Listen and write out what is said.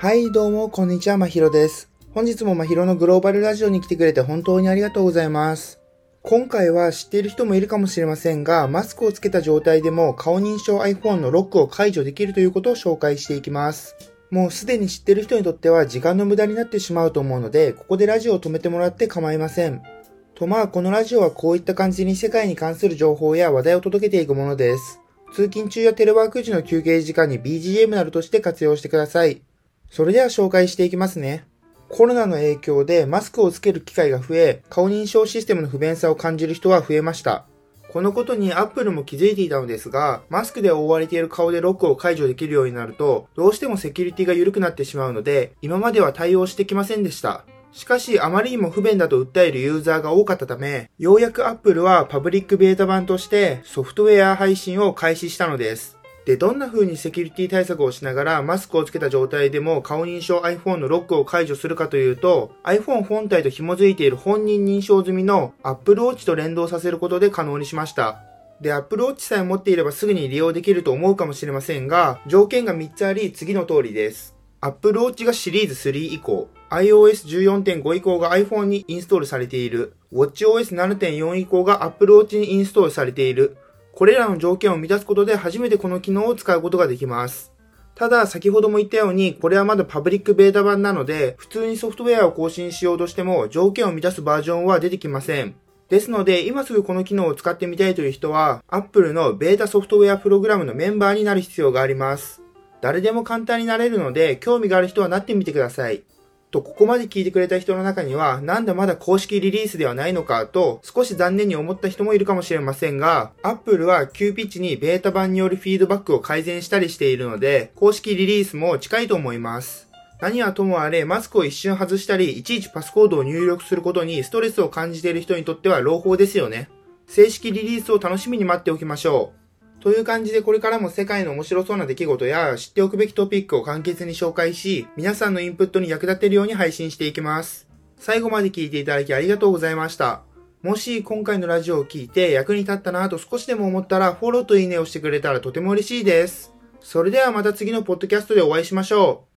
はい、どうも、こんにちは、まひろです。本日もまひろのグローバルラジオに来てくれて本当にありがとうございます。今回は知っている人もいるかもしれませんが、マスクをつけた状態でも顔認証 iPhone のロックを解除できるということを紹介していきます。もうすでに知ってる人にとっては時間の無駄になってしまうと思うので、ここでラジオを止めてもらって構いません。とまあ、このラジオはこういった感じに世界に関する情報や話題を届けていくものです。通勤中やテレワーク時の休憩時間に BGM などとして活用してください。それでは紹介していきますね。コロナの影響でマスクをつける機会が増え、顔認証システムの不便さを感じる人は増えました。このことに Apple も気づいていたのですが、マスクで覆われている顔でロックを解除できるようになると、どうしてもセキュリティが緩くなってしまうので、今までは対応してきませんでした。しかし、あまりにも不便だと訴えるユーザーが多かったため、ようやく Apple はパブリックベータ版としてソフトウェア配信を開始したのです。で、どんな風にセキュリティ対策をしながらマスクをつけた状態でも顔認証 iPhone のロックを解除するかというと、iPhone 本体と紐づいている本人認証済みの Apple Watch と連動させることで可能にしました。で、Apple Watch さえ持っていればすぐに利用できると思うかもしれませんが、条件が3つあり、次の通りです。Apple Watch がシリーズ3以降、iOS14.5 以降が iPhone にインストールされている、WatchOS7.4 以降が Apple Watch にインストールされている、これらの条件を満たすことで初めてこの機能を使うことができます。ただ、先ほども言ったように、これはまだパブリックベータ版なので、普通にソフトウェアを更新しようとしても、条件を満たすバージョンは出てきません。ですので、今すぐこの機能を使ってみたいという人は、Apple のベータソフトウェアプログラムのメンバーになる必要があります。誰でも簡単になれるので、興味がある人はなってみてください。と、ここまで聞いてくれた人の中には、なんだまだ公式リリースではないのかと、少し残念に思った人もいるかもしれませんが、Apple は急ピッチにベータ版によるフィードバックを改善したりしているので、公式リリースも近いと思います。何はともあれ、マスクを一瞬外したり、いちいちパスコードを入力することにストレスを感じている人にとっては朗報ですよね。正式リリースを楽しみに待っておきましょう。という感じでこれからも世界の面白そうな出来事や知っておくべきトピックを簡潔に紹介し、皆さんのインプットに役立てるように配信していきます。最後まで聞いていただきありがとうございました。もし今回のラジオを聞いて役に立ったなと少しでも思ったらフォローといいねをしてくれたらとても嬉しいです。それではまた次のポッドキャストでお会いしましょう。